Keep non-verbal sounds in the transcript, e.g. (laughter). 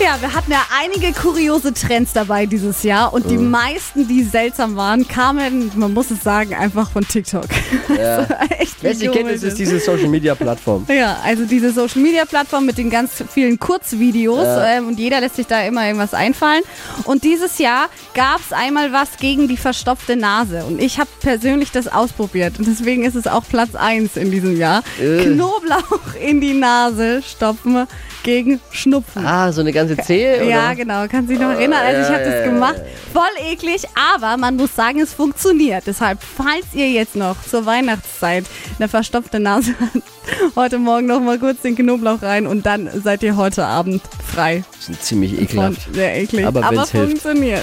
Ja, wir hatten ja einige kuriose Trends dabei dieses Jahr und die meisten, die seltsam waren, kamen, man muss es sagen, einfach von TikTok. (laughs) Ja. Also echt Wer sie kennt, es ist diese Social Media Plattform. (laughs) Ja, also diese Social Media Plattform mit den ganz vielen Kurzvideos Ja. ähm, und jeder lässt sich da immer irgendwas einfallen. Und dieses Jahr gab es einmal was gegen die verstopfte Nase und ich habe persönlich das ausprobiert und deswegen ist es auch Platz 1 in diesem Jahr. Äh. Knoblauch in die Nase stopfen gegen Schnupfen. Ah, so eine ganze Zehe? Oder? Ja, genau. Kannst dich noch erinnern? Also ich ja, habe das gemacht. Voll eklig, aber man muss sagen, es funktioniert. Deshalb, falls ihr jetzt noch zur Weihnachtszeit eine verstopfte Nase (laughs) habt, heute Morgen noch mal kurz den Knoblauch rein und dann seid ihr heute Abend frei. Sind ziemlich Von, ekelhaft. sehr eklig. Aber aber wenn's hilft. funktioniert.